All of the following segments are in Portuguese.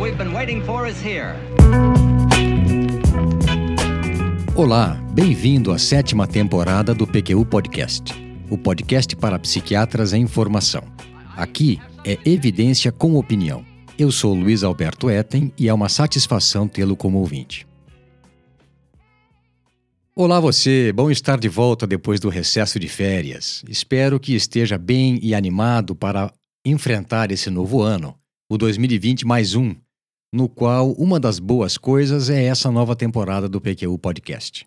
we've been waiting for is here. Olá, bem-vindo à sétima temporada do PQU Podcast, o podcast para psiquiatras em formação. Aqui é evidência com opinião. Eu sou Luiz Alberto Etten e é uma satisfação tê-lo como ouvinte. Olá você, bom estar de volta depois do recesso de férias. Espero que esteja bem e animado para enfrentar esse novo ano, o 2020 mais um, no qual uma das boas coisas é essa nova temporada do PQU Podcast.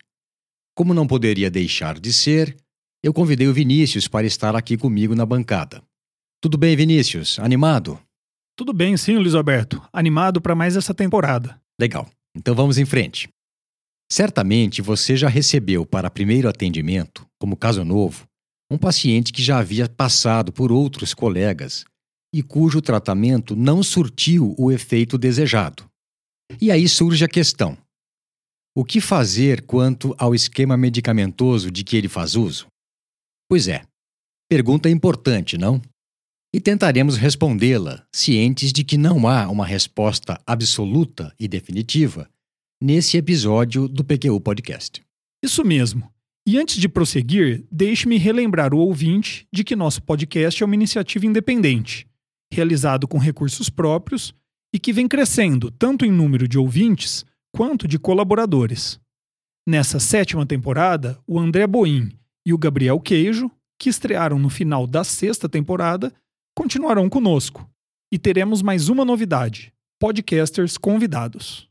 Como não poderia deixar de ser, eu convidei o Vinícius para estar aqui comigo na bancada. Tudo bem, Vinícius? Animado? Tudo bem, sim, Luiz Alberto. Animado para mais essa temporada. Legal. Então vamos em frente. Certamente você já recebeu para primeiro atendimento, como caso novo, um paciente que já havia passado por outros colegas e cujo tratamento não surtiu o efeito desejado. E aí surge a questão: o que fazer quanto ao esquema medicamentoso de que ele faz uso? Pois é, pergunta importante, não? E tentaremos respondê-la, cientes de que não há uma resposta absoluta e definitiva nesse episódio do PQU Podcast. Isso mesmo. E antes de prosseguir, deixe-me relembrar o ouvinte de que nosso podcast é uma iniciativa independente, realizado com recursos próprios e que vem crescendo tanto em número de ouvintes quanto de colaboradores. Nessa sétima temporada, o André Boim e o Gabriel Queijo, que estrearam no final da sexta temporada, continuarão conosco. E teremos mais uma novidade: podcasters convidados.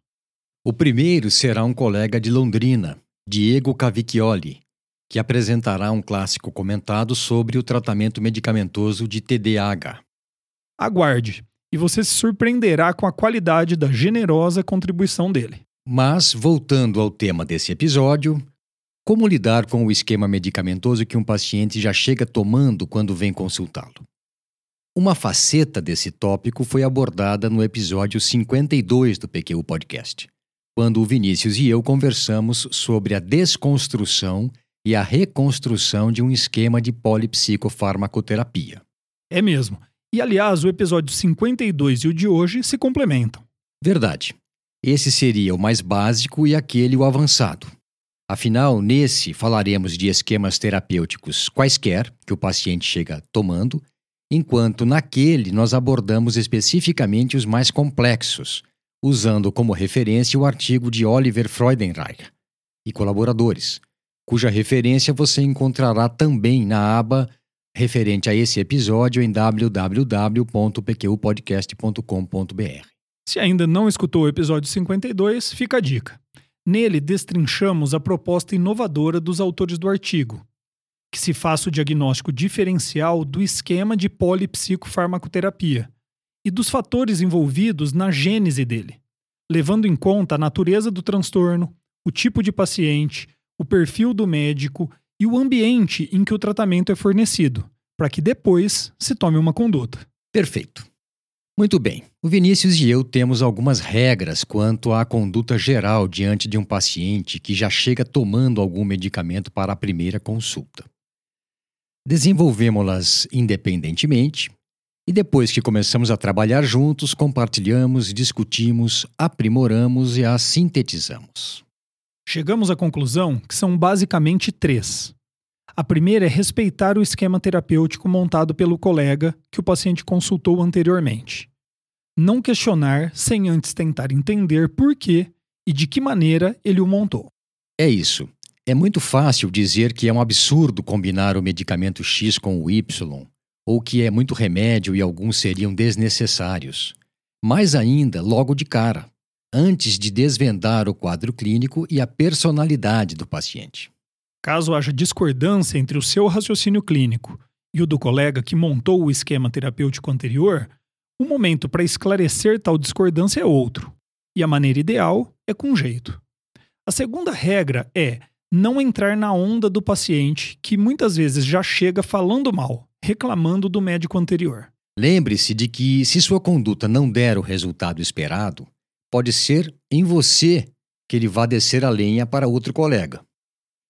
O primeiro será um colega de Londrina, Diego Cavicchioli, que apresentará um clássico comentado sobre o tratamento medicamentoso de TDAH. Aguarde, e você se surpreenderá com a qualidade da generosa contribuição dele. Mas, voltando ao tema desse episódio, como lidar com o esquema medicamentoso que um paciente já chega tomando quando vem consultá-lo? Uma faceta desse tópico foi abordada no episódio 52 do PQ Podcast quando o Vinícius e eu conversamos sobre a desconstrução e a reconstrução de um esquema de polipsicofarmacoterapia. É mesmo. E aliás, o episódio 52 e o de hoje se complementam. Verdade. Esse seria o mais básico e aquele o avançado. Afinal, nesse falaremos de esquemas terapêuticos quaisquer que o paciente chega tomando, enquanto naquele nós abordamos especificamente os mais complexos, usando como referência o artigo de Oliver Freudenreich e colaboradores, cuja referência você encontrará também na aba referente a esse episódio em www.pqpodcast.com.br. Se ainda não escutou o episódio 52, fica a dica. Nele destrinchamos a proposta inovadora dos autores do artigo, que se faça o diagnóstico diferencial do esquema de polipsicofarmacoterapia, e dos fatores envolvidos na gênese dele, levando em conta a natureza do transtorno, o tipo de paciente, o perfil do médico e o ambiente em que o tratamento é fornecido, para que depois se tome uma conduta. Perfeito. Muito bem. O Vinícius e eu temos algumas regras quanto à conduta geral diante de um paciente que já chega tomando algum medicamento para a primeira consulta. Desenvolvemos-las independentemente e depois que começamos a trabalhar juntos, compartilhamos, discutimos, aprimoramos e as sintetizamos. Chegamos à conclusão que são basicamente três. A primeira é respeitar o esquema terapêutico montado pelo colega que o paciente consultou anteriormente. Não questionar sem antes tentar entender por que e de que maneira ele o montou. É isso. É muito fácil dizer que é um absurdo combinar o medicamento X com o Y ou que é muito remédio e alguns seriam desnecessários. Mais ainda, logo de cara, antes de desvendar o quadro clínico e a personalidade do paciente. Caso haja discordância entre o seu raciocínio clínico e o do colega que montou o esquema terapêutico anterior, o momento para esclarecer tal discordância é outro, e a maneira ideal é com jeito. A segunda regra é não entrar na onda do paciente que muitas vezes já chega falando mal, reclamando do médico anterior. Lembre-se de que, se sua conduta não der o resultado esperado, pode ser em você que ele vá descer a lenha para outro colega,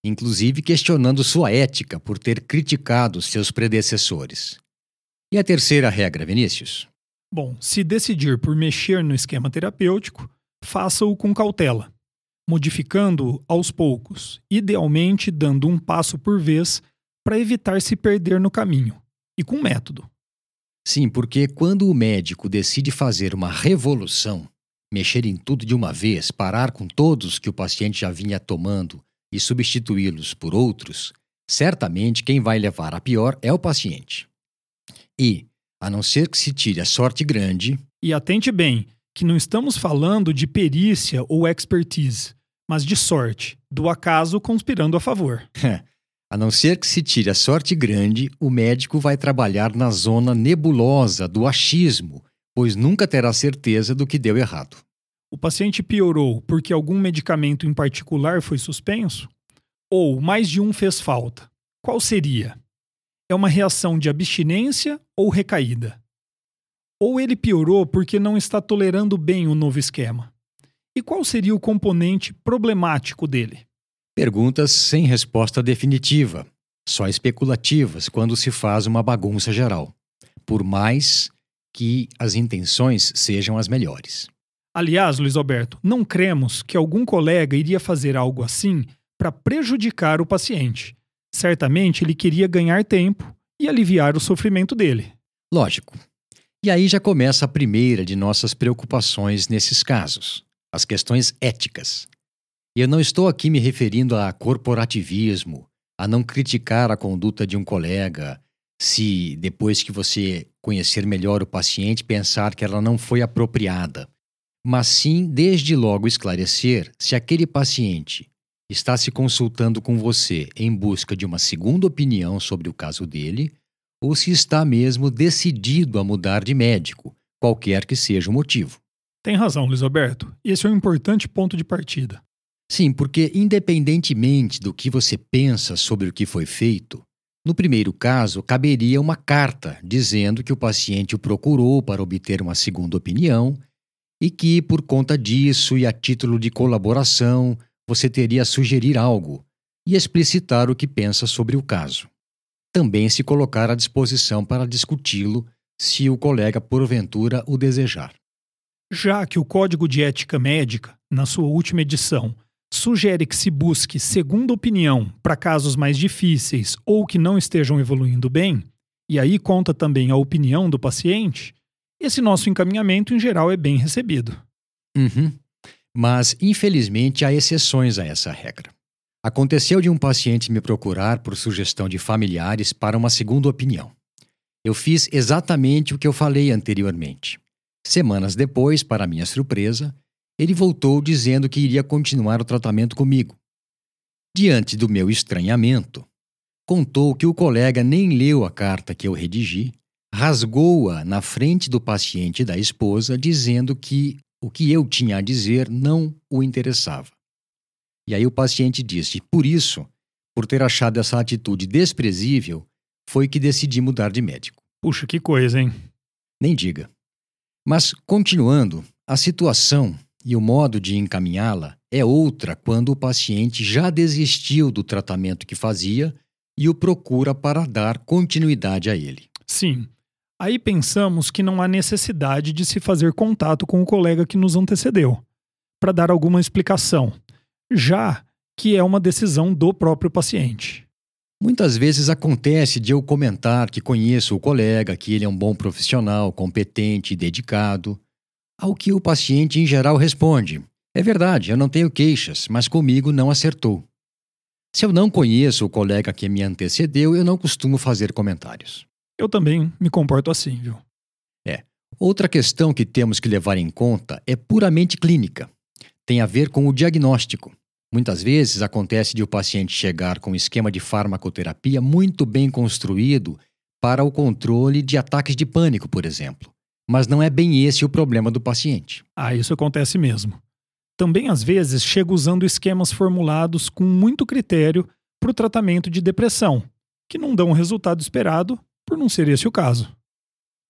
inclusive questionando sua ética por ter criticado seus predecessores. E a terceira regra, Vinícius? Bom, se decidir por mexer no esquema terapêutico, faça-o com cautela, modificando-o aos poucos, idealmente dando um passo por vez para evitar se perder no caminho, e com método. Sim, porque quando o médico decide fazer uma revolução, mexer em tudo de uma vez, parar com todos que o paciente já vinha tomando e substituí-los por outros, certamente quem vai levar a pior é o paciente. E, a não ser que se tire a sorte grande. E atente bem, que não estamos falando de perícia ou expertise, mas de sorte, do acaso conspirando a favor. a não ser que se tire a sorte grande, o médico vai trabalhar na zona nebulosa do achismo, pois nunca terá certeza do que deu errado. O paciente piorou porque algum medicamento em particular foi suspenso? Ou mais de um fez falta? Qual seria? É uma reação de abstinência ou recaída? Ou ele piorou porque não está tolerando bem o novo esquema? E qual seria o componente problemático dele? Perguntas sem resposta definitiva, só especulativas quando se faz uma bagunça geral, por mais que as intenções sejam as melhores. Aliás, Luiz Alberto, não cremos que algum colega iria fazer algo assim para prejudicar o paciente. Certamente ele queria ganhar tempo e aliviar o sofrimento dele. Lógico. E aí já começa a primeira de nossas preocupações nesses casos: as questões éticas. E eu não estou aqui me referindo a corporativismo, a não criticar a conduta de um colega, se depois que você conhecer melhor o paciente pensar que ela não foi apropriada, mas sim desde logo esclarecer se aquele paciente está se consultando com você em busca de uma segunda opinião sobre o caso dele ou se está mesmo decidido a mudar de médico, qualquer que seja o motivo. Tem razão, Luiz Alberto. Esse é um importante ponto de partida. Sim, porque independentemente do que você pensa sobre o que foi feito, no primeiro caso, caberia uma carta dizendo que o paciente o procurou para obter uma segunda opinião e que, por conta disso e a título de colaboração, você teria a sugerir algo e explicitar o que pensa sobre o caso. Também se colocar à disposição para discuti-lo se o colega porventura o desejar. Já que o Código de Ética Médica, na sua última edição, sugere que se busque segunda opinião para casos mais difíceis ou que não estejam evoluindo bem, e aí conta também a opinião do paciente, esse nosso encaminhamento em geral é bem recebido. Uhum. Mas, infelizmente, há exceções a essa regra. Aconteceu de um paciente me procurar por sugestão de familiares para uma segunda opinião. Eu fiz exatamente o que eu falei anteriormente. Semanas depois, para minha surpresa, ele voltou dizendo que iria continuar o tratamento comigo. Diante do meu estranhamento, contou que o colega nem leu a carta que eu redigi, rasgou-a na frente do paciente e da esposa, dizendo que o que eu tinha a dizer não o interessava. E aí o paciente disse: por isso, por ter achado essa atitude desprezível, foi que decidi mudar de médico. Puxa, que coisa, hein? Nem diga. Mas, continuando, a situação e o modo de encaminhá-la é outra quando o paciente já desistiu do tratamento que fazia e o procura para dar continuidade a ele. Sim. Aí pensamos que não há necessidade de se fazer contato com o colega que nos antecedeu, para dar alguma explicação, já que é uma decisão do próprio paciente. Muitas vezes acontece de eu comentar que conheço o colega, que ele é um bom profissional, competente e dedicado, ao que o paciente em geral responde: É verdade, eu não tenho queixas, mas comigo não acertou. Se eu não conheço o colega que me antecedeu, eu não costumo fazer comentários. Eu também me comporto assim, viu? É. Outra questão que temos que levar em conta é puramente clínica. Tem a ver com o diagnóstico. Muitas vezes acontece de o paciente chegar com um esquema de farmacoterapia muito bem construído para o controle de ataques de pânico, por exemplo. Mas não é bem esse o problema do paciente. Ah, isso acontece mesmo. Também às vezes chega usando esquemas formulados com muito critério para o tratamento de depressão, que não dão o resultado esperado por não ser esse o caso.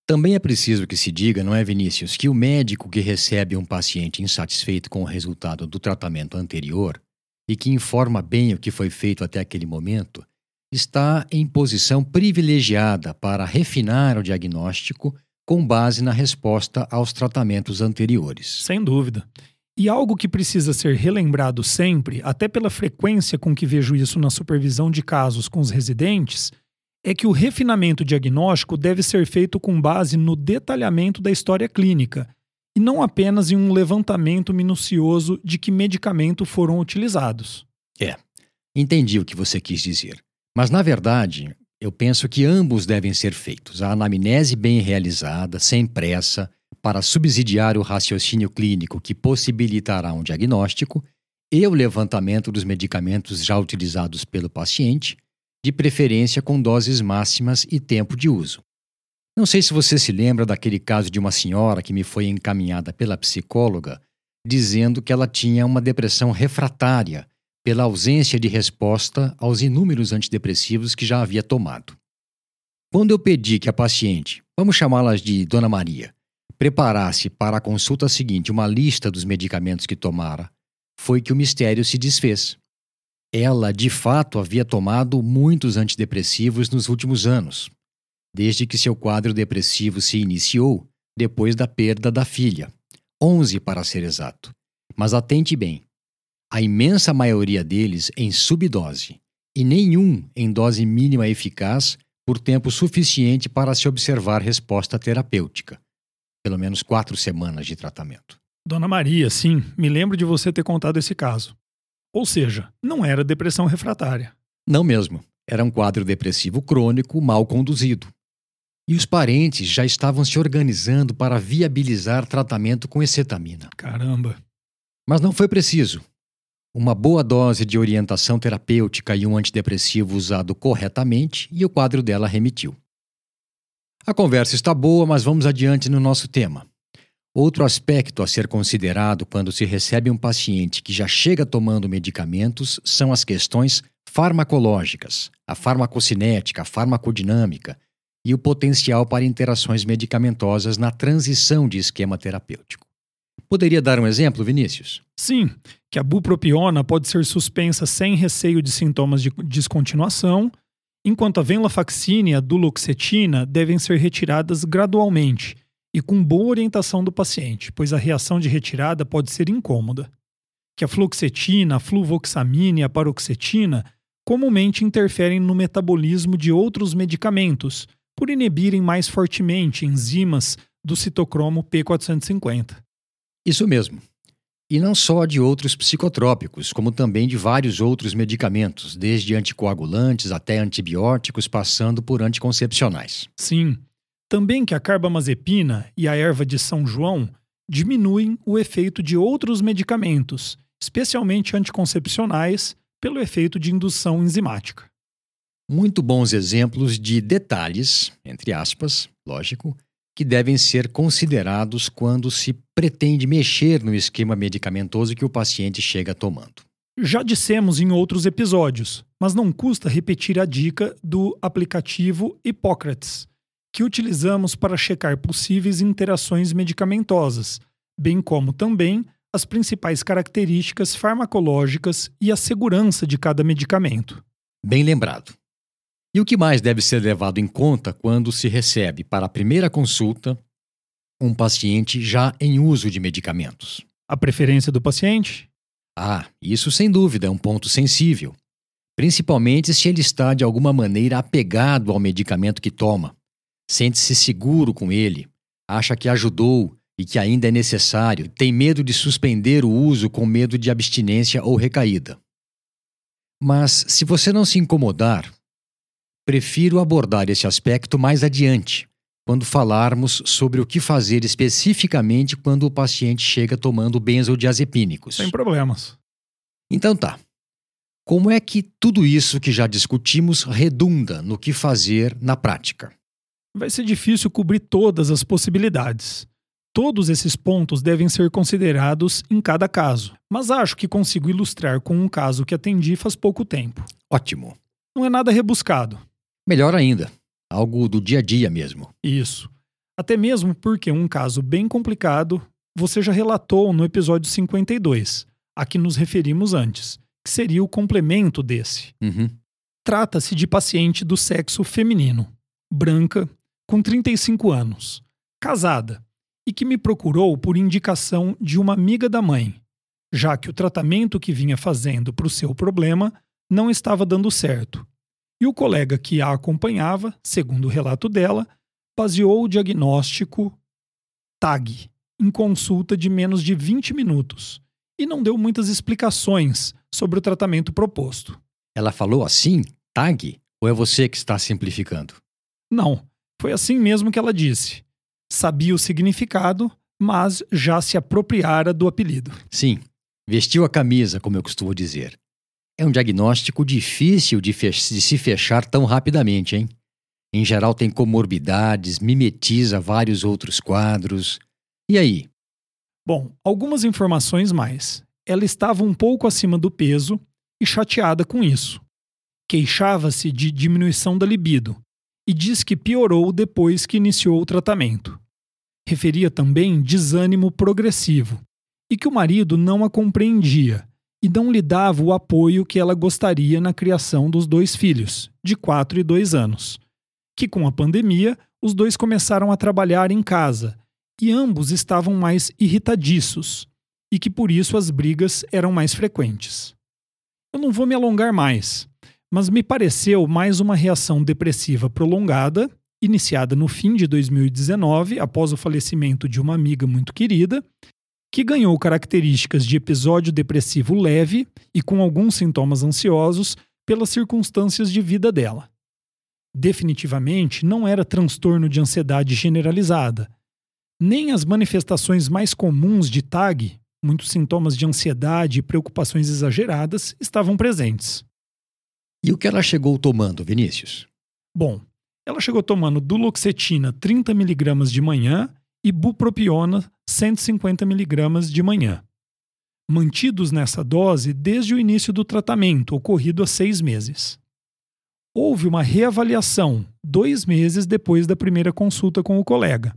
Também é preciso que se diga, não é, Vinícius, que o médico que recebe um paciente insatisfeito com o resultado do tratamento anterior e que informa bem o que foi feito até aquele momento, está em posição privilegiada para refinar o diagnóstico com base na resposta aos tratamentos anteriores. Sem dúvida. E algo que precisa ser relembrado sempre, até pela frequência com que vejo isso na supervisão de casos com os residentes, é que o refinamento diagnóstico deve ser feito com base no detalhamento da história clínica e não apenas em um levantamento minucioso de que medicamento foram utilizados. É, entendi o que você quis dizer. Mas, na verdade, eu penso que ambos devem ser feitos. A anamnese bem realizada, sem pressa, para subsidiar o raciocínio clínico que possibilitará um diagnóstico, e o levantamento dos medicamentos já utilizados pelo paciente, de preferência com doses máximas e tempo de uso. Não sei se você se lembra daquele caso de uma senhora que me foi encaminhada pela psicóloga dizendo que ela tinha uma depressão refratária pela ausência de resposta aos inúmeros antidepressivos que já havia tomado. Quando eu pedi que a paciente, vamos chamá-la de Dona Maria, preparasse para a consulta seguinte uma lista dos medicamentos que tomara, foi que o mistério se desfez. Ela, de fato, havia tomado muitos antidepressivos nos últimos anos, desde que seu quadro depressivo se iniciou depois da perda da filha, 11 para ser exato. Mas atente bem: a imensa maioria deles em subdose, e nenhum em dose mínima eficaz por tempo suficiente para se observar resposta terapêutica. Pelo menos quatro semanas de tratamento. Dona Maria, sim, me lembro de você ter contado esse caso. Ou seja, não era depressão refratária. Não mesmo. Era um quadro depressivo crônico mal conduzido. E os parentes já estavam se organizando para viabilizar tratamento com excetamina. Caramba. Mas não foi preciso. Uma boa dose de orientação terapêutica e um antidepressivo usado corretamente e o quadro dela remitiu. A conversa está boa, mas vamos adiante no nosso tema. Outro aspecto a ser considerado quando se recebe um paciente que já chega tomando medicamentos são as questões farmacológicas, a farmacocinética, a farmacodinâmica e o potencial para interações medicamentosas na transição de esquema terapêutico. Poderia dar um exemplo, Vinícius? Sim, que a bupropiona pode ser suspensa sem receio de sintomas de descontinuação, enquanto a venlafaxina e a duloxetina devem ser retiradas gradualmente e com boa orientação do paciente, pois a reação de retirada pode ser incômoda. Que a fluoxetina, a fluvoxamina e a paroxetina comumente interferem no metabolismo de outros medicamentos, por inibirem mais fortemente enzimas do citocromo P450. Isso mesmo. E não só de outros psicotrópicos, como também de vários outros medicamentos, desde anticoagulantes até antibióticos, passando por anticoncepcionais. Sim. Também que a carbamazepina e a erva de São João diminuem o efeito de outros medicamentos, especialmente anticoncepcionais, pelo efeito de indução enzimática. Muito bons exemplos de detalhes, entre aspas, lógico, que devem ser considerados quando se pretende mexer no esquema medicamentoso que o paciente chega tomando. Já dissemos em outros episódios, mas não custa repetir a dica do aplicativo Hipócrates, que utilizamos para checar possíveis interações medicamentosas, bem como também as principais características farmacológicas e a segurança de cada medicamento. Bem lembrado. E o que mais deve ser levado em conta quando se recebe para a primeira consulta um paciente já em uso de medicamentos? A preferência do paciente? Ah, isso sem dúvida é um ponto sensível, principalmente se ele está de alguma maneira apegado ao medicamento que toma, sente-se seguro com ele, acha que ajudou e que ainda é necessário, tem medo de suspender o uso com medo de abstinência ou recaída. Mas, se você não se incomodar, Prefiro abordar esse aspecto mais adiante, quando falarmos sobre o que fazer especificamente quando o paciente chega tomando benzodiazepínicos. Sem problemas. Então tá. Como é que tudo isso que já discutimos redunda no que fazer na prática? Vai ser difícil cobrir todas as possibilidades. Todos esses pontos devem ser considerados em cada caso, mas acho que consigo ilustrar com um caso que atendi faz pouco tempo. Ótimo. Não é nada rebuscado. Melhor ainda, algo do dia a dia mesmo. Isso. Até mesmo porque um caso bem complicado você já relatou no episódio 52, a que nos referimos antes, que seria o complemento desse. Uhum. Trata-se de paciente do sexo feminino, branca, com 35 anos, casada, e que me procurou por indicação de uma amiga da mãe, já que o tratamento que vinha fazendo para o seu problema não estava dando certo. E o colega que a acompanhava, segundo o relato dela, baseou o diagnóstico TAG em consulta de menos de 20 minutos e não deu muitas explicações sobre o tratamento proposto. Ela falou assim, TAG? Ou é você que está simplificando? Não, foi assim mesmo que ela disse. Sabia o significado, mas já se apropriara do apelido. Sim, vestiu a camisa, como eu costumo dizer. É um diagnóstico difícil de, de se fechar tão rapidamente, hein? Em geral, tem comorbidades, mimetiza vários outros quadros. E aí? Bom, algumas informações mais. Ela estava um pouco acima do peso e chateada com isso. Queixava-se de diminuição da libido e diz que piorou depois que iniciou o tratamento. Referia também desânimo progressivo e que o marido não a compreendia e não lhe dava o apoio que ela gostaria na criação dos dois filhos, de 4 e 2 anos. Que com a pandemia, os dois começaram a trabalhar em casa e ambos estavam mais irritadiços e que por isso as brigas eram mais frequentes. Eu não vou me alongar mais, mas me pareceu mais uma reação depressiva prolongada, iniciada no fim de 2019, após o falecimento de uma amiga muito querida, que ganhou características de episódio depressivo leve e com alguns sintomas ansiosos pelas circunstâncias de vida dela. Definitivamente não era transtorno de ansiedade generalizada. Nem as manifestações mais comuns de TAG, muitos sintomas de ansiedade e preocupações exageradas, estavam presentes. E o que ela chegou tomando, Vinícius? Bom, ela chegou tomando duloxetina 30mg de manhã e bupropiona 150mg de manhã. Mantidos nessa dose desde o início do tratamento, ocorrido há seis meses. Houve uma reavaliação dois meses depois da primeira consulta com o colega,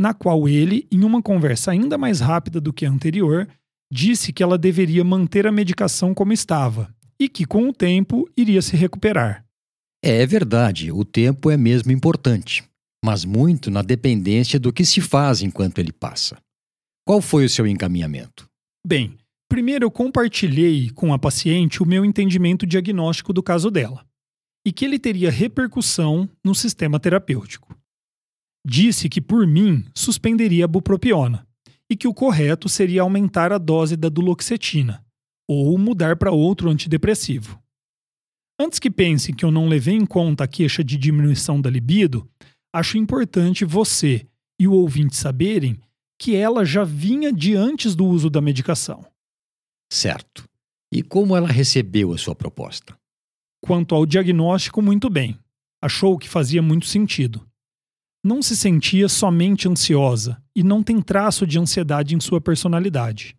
na qual ele, em uma conversa ainda mais rápida do que a anterior, disse que ela deveria manter a medicação como estava e que, com o tempo, iria se recuperar. É verdade, o tempo é mesmo importante, mas muito na dependência do que se faz enquanto ele passa. Qual foi o seu encaminhamento? Bem, primeiro eu compartilhei com a paciente o meu entendimento diagnóstico do caso dela e que ele teria repercussão no sistema terapêutico. Disse que, por mim, suspenderia a bupropiona e que o correto seria aumentar a dose da duloxetina, ou mudar para outro antidepressivo. Antes que pense que eu não levei em conta a queixa de diminuição da libido, acho importante você e o ouvinte saberem que ela já vinha de antes do uso da medicação. Certo. E como ela recebeu a sua proposta? Quanto ao diagnóstico, muito bem. Achou que fazia muito sentido. Não se sentia somente ansiosa e não tem traço de ansiedade em sua personalidade.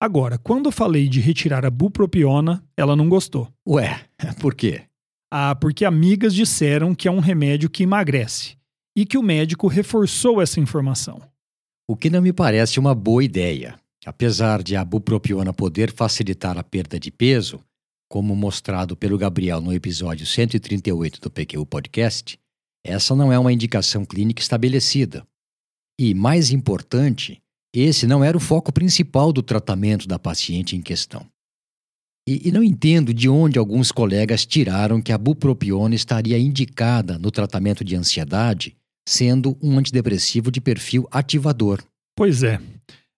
Agora, quando eu falei de retirar a bupropiona, ela não gostou. Ué, por quê? Ah, porque amigas disseram que é um remédio que emagrece e que o médico reforçou essa informação. O que não me parece uma boa ideia. Apesar de a bupropiona poder facilitar a perda de peso, como mostrado pelo Gabriel no episódio 138 do PQ Podcast, essa não é uma indicação clínica estabelecida. E, mais importante, esse não era o foco principal do tratamento da paciente em questão. E, e, não entendo de onde alguns colegas tiraram que a bupropiona estaria indicada no tratamento de ansiedade, sendo um antidepressivo de perfil ativador. Pois é.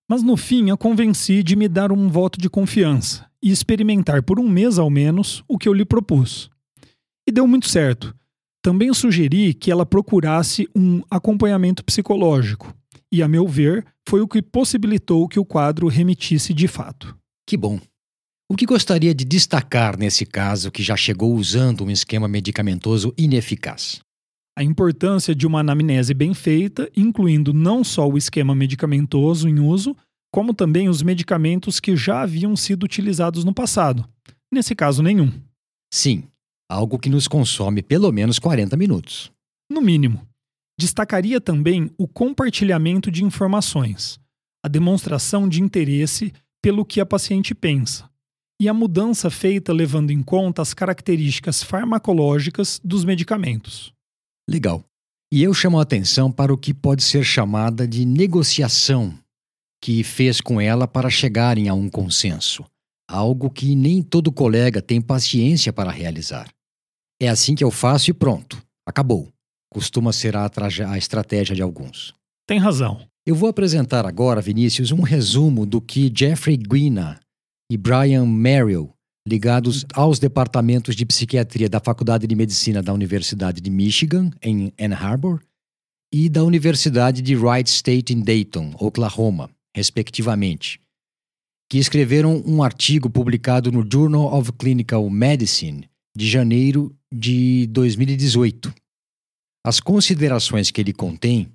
Mas no fim, a convenci de me dar um voto de confiança e experimentar por um mês ao menos o que eu lhe propus. E deu muito certo. Também sugeri que ela procurasse um acompanhamento psicológico, e, a meu ver, foi o que possibilitou que o quadro remitisse de fato. Que bom. O que gostaria de destacar nesse caso que já chegou usando um esquema medicamentoso ineficaz? A importância de uma anamnese bem feita, incluindo não só o esquema medicamentoso em uso, como também os medicamentos que já haviam sido utilizados no passado. Nesse caso, nenhum. Sim, algo que nos consome pelo menos 40 minutos. No mínimo. Destacaria também o compartilhamento de informações, a demonstração de interesse pelo que a paciente pensa, e a mudança feita levando em conta as características farmacológicas dos medicamentos. Legal. E eu chamo a atenção para o que pode ser chamada de negociação que fez com ela para chegarem a um consenso, algo que nem todo colega tem paciência para realizar. É assim que eu faço e pronto, acabou. Costuma ser a, a estratégia de alguns. Tem razão. Eu vou apresentar agora, Vinícius, um resumo do que Jeffrey Guina e Brian Merrill, ligados aos departamentos de psiquiatria da Faculdade de Medicina da Universidade de Michigan, em Ann Arbor, e da Universidade de Wright State em Dayton, Oklahoma, respectivamente, que escreveram um artigo publicado no Journal of Clinical Medicine de janeiro de 2018. As considerações que ele contém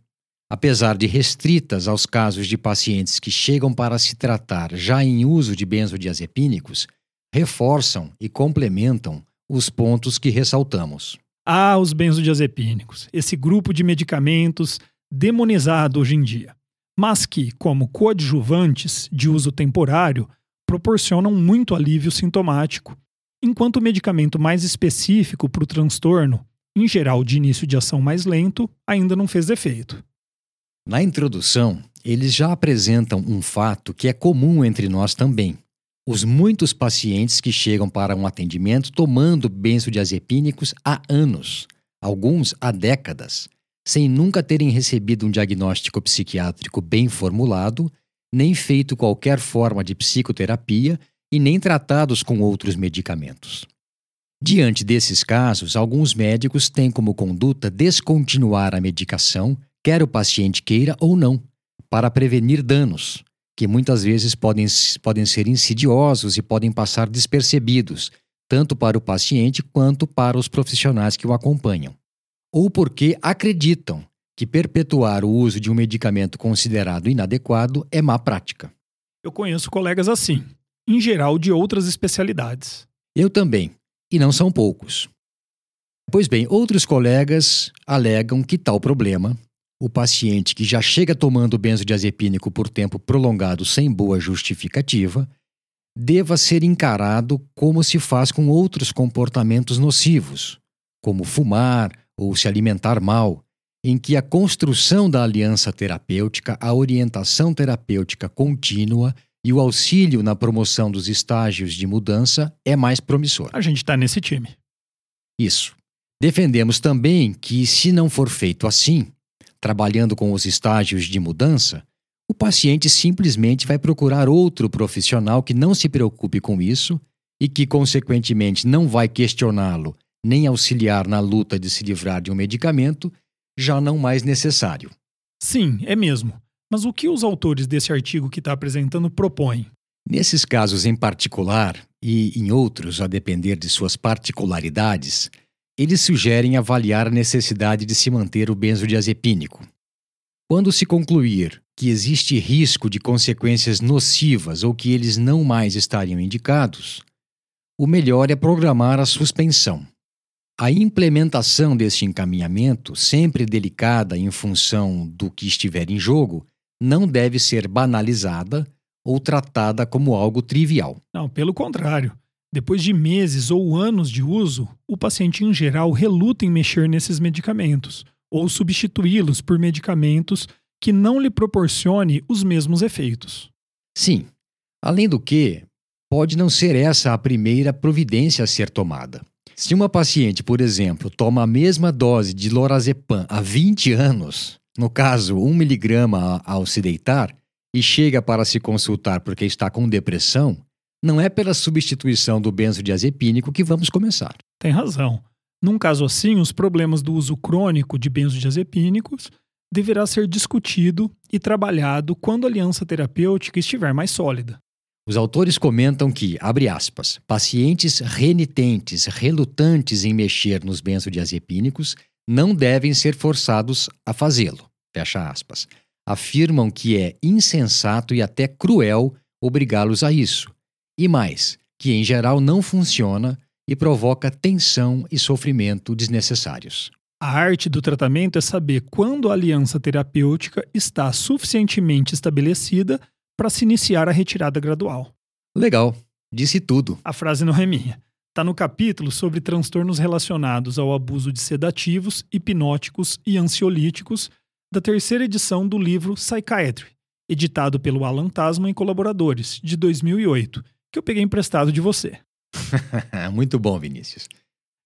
apesar de restritas aos casos de pacientes que chegam para se tratar já em uso de benzodiazepínicos, reforçam e complementam os pontos que ressaltamos. Ah, os benzodiazepínicos, esse grupo de medicamentos demonizado hoje em dia, mas que, como coadjuvantes de uso temporário, proporcionam muito alívio sintomático, enquanto o medicamento mais específico para o transtorno, em geral de início de ação mais lento, ainda não fez efeito. Na introdução, eles já apresentam um fato que é comum entre nós também. Os muitos pacientes que chegam para um atendimento tomando benzodiazepínicos há anos, alguns há décadas, sem nunca terem recebido um diagnóstico psiquiátrico bem formulado, nem feito qualquer forma de psicoterapia e nem tratados com outros medicamentos. Diante desses casos, alguns médicos têm como conduta descontinuar a medicação quer o paciente queira ou não, para prevenir danos, que muitas vezes podem, podem ser insidiosos e podem passar despercebidos, tanto para o paciente quanto para os profissionais que o acompanham. Ou porque acreditam que perpetuar o uso de um medicamento considerado inadequado é má prática. Eu conheço colegas assim, em geral de outras especialidades. Eu também, e não são poucos. Pois bem, outros colegas alegam que tal problema o paciente que já chega tomando benzodiazepínico por tempo prolongado sem boa justificativa deva ser encarado como se faz com outros comportamentos nocivos, como fumar ou se alimentar mal, em que a construção da aliança terapêutica, a orientação terapêutica contínua e o auxílio na promoção dos estágios de mudança é mais promissor. A gente está nesse time. Isso. Defendemos também que, se não for feito assim, trabalhando com os estágios de mudança, o paciente simplesmente vai procurar outro profissional que não se preocupe com isso e que, consequentemente, não vai questioná-lo nem auxiliar na luta de se livrar de um medicamento já não mais necessário. Sim, é mesmo. Mas o que os autores desse artigo que está apresentando propõem? Nesses casos em particular, e em outros a depender de suas particularidades, eles sugerem avaliar a necessidade de se manter o benzodiazepínico. Quando se concluir que existe risco de consequências nocivas ou que eles não mais estariam indicados, o melhor é programar a suspensão. A implementação deste encaminhamento, sempre delicada em função do que estiver em jogo, não deve ser banalizada ou tratada como algo trivial. Não, pelo contrário. Depois de meses ou anos de uso, o paciente em geral reluta em mexer nesses medicamentos ou substituí-los por medicamentos que não lhe proporcione os mesmos efeitos. Sim. Além do que, pode não ser essa a primeira providência a ser tomada. Se uma paciente, por exemplo, toma a mesma dose de lorazepam há 20 anos, no caso 1 miligrama ao se deitar, e chega para se consultar porque está com depressão, não é pela substituição do benzodiazepínico que vamos começar. Tem razão. Num caso assim, os problemas do uso crônico de benzodiazepínicos deverá ser discutido e trabalhado quando a aliança terapêutica estiver mais sólida. Os autores comentam que, abre aspas, pacientes renitentes, relutantes em mexer nos benzodiazepínicos não devem ser forçados a fazê-lo. Fecha aspas. Afirmam que é insensato e até cruel obrigá-los a isso, e mais, que em geral não funciona e provoca tensão e sofrimento desnecessários. A arte do tratamento é saber quando a aliança terapêutica está suficientemente estabelecida para se iniciar a retirada gradual. Legal, disse tudo. A frase não é minha. Está no capítulo sobre transtornos relacionados ao abuso de sedativos, hipnóticos e ansiolíticos da terceira edição do livro Psychiatry, editado pelo Alan Tasman e colaboradores, de 2008, que eu peguei emprestado de você. Muito bom, Vinícius.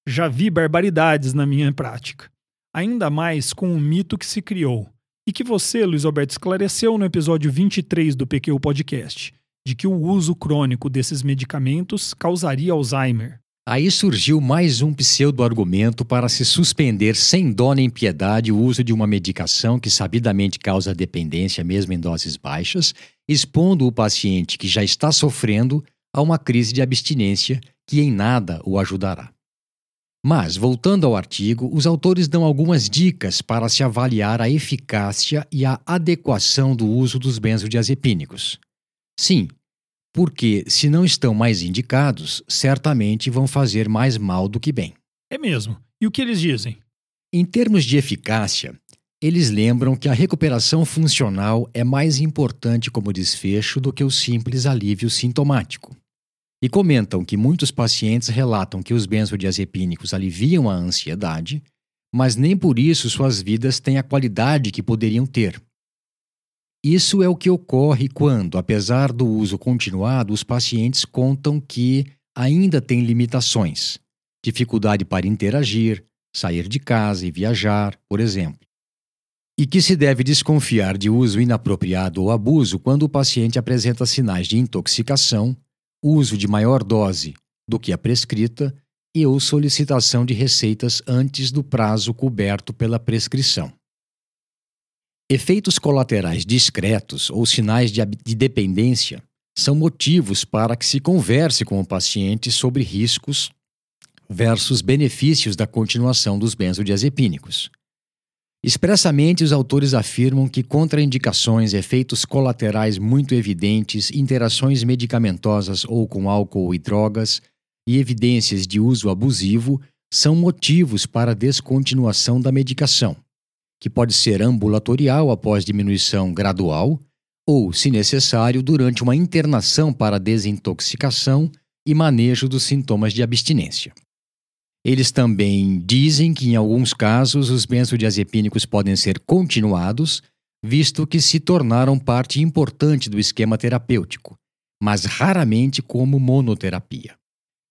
Já vi barbaridades na minha prática. Ainda mais com o mito que se criou e que você, Luiz Alberto, esclareceu no episódio 23 do PQ Podcast, de que o uso crônico desses medicamentos causaria Alzheimer. Aí surgiu mais um pseudo-argumento para se suspender sem dó nem piedade o uso de uma medicação que sabidamente causa dependência mesmo em doses baixas, expondo o paciente que já está sofrendo a uma crise de abstinência que em nada o ajudará. Mas, voltando ao artigo, os autores dão algumas dicas para se avaliar a eficácia e a adequação do uso dos benzodiazepínicos. Sim, porque se não estão mais indicados, certamente vão fazer mais mal do que bem. É mesmo. E o que eles dizem? Em termos de eficácia, eles lembram que a recuperação funcional é mais importante como desfecho do que o simples alívio sintomático. E comentam que muitos pacientes relatam que os benzodiazepínicos aliviam a ansiedade, mas nem por isso suas vidas têm a qualidade que poderiam ter. Isso é o que ocorre quando, apesar do uso continuado, os pacientes contam que ainda têm limitações, dificuldade para interagir, sair de casa e viajar, por exemplo. E que se deve desconfiar de uso inapropriado ou abuso quando o paciente apresenta sinais de intoxicação, uso de maior dose do que a prescrita e ou solicitação de receitas antes do prazo coberto pela prescrição. Efeitos colaterais discretos ou sinais de, de dependência são motivos para que se converse com o paciente sobre riscos versus benefícios da continuação dos benzodiazepínicos. Expressamente, os autores afirmam que contraindicações, efeitos colaterais muito evidentes, interações medicamentosas ou com álcool e drogas e evidências de uso abusivo são motivos para a descontinuação da medicação, que pode ser ambulatorial após diminuição gradual ou, se necessário, durante uma internação para desintoxicação e manejo dos sintomas de abstinência. Eles também dizem que, em alguns casos, os benzodiazepínicos podem ser continuados, visto que se tornaram parte importante do esquema terapêutico, mas raramente como monoterapia.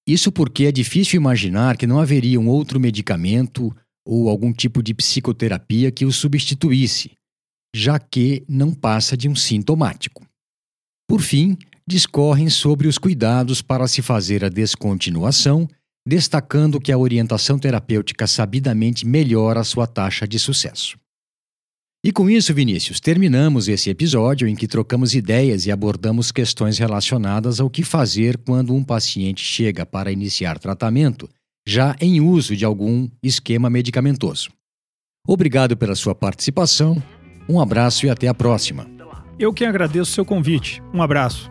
Isso porque é difícil imaginar que não haveria um outro medicamento ou algum tipo de psicoterapia que o substituísse, já que não passa de um sintomático. Por fim, discorrem sobre os cuidados para se fazer a descontinuação destacando que a orientação terapêutica sabidamente melhora a sua taxa de sucesso. E com isso, Vinícius, terminamos esse episódio em que trocamos ideias e abordamos questões relacionadas ao que fazer quando um paciente chega para iniciar tratamento já em uso de algum esquema medicamentoso. Obrigado pela sua participação, um abraço e até a próxima. Eu que agradeço o seu convite. Um abraço.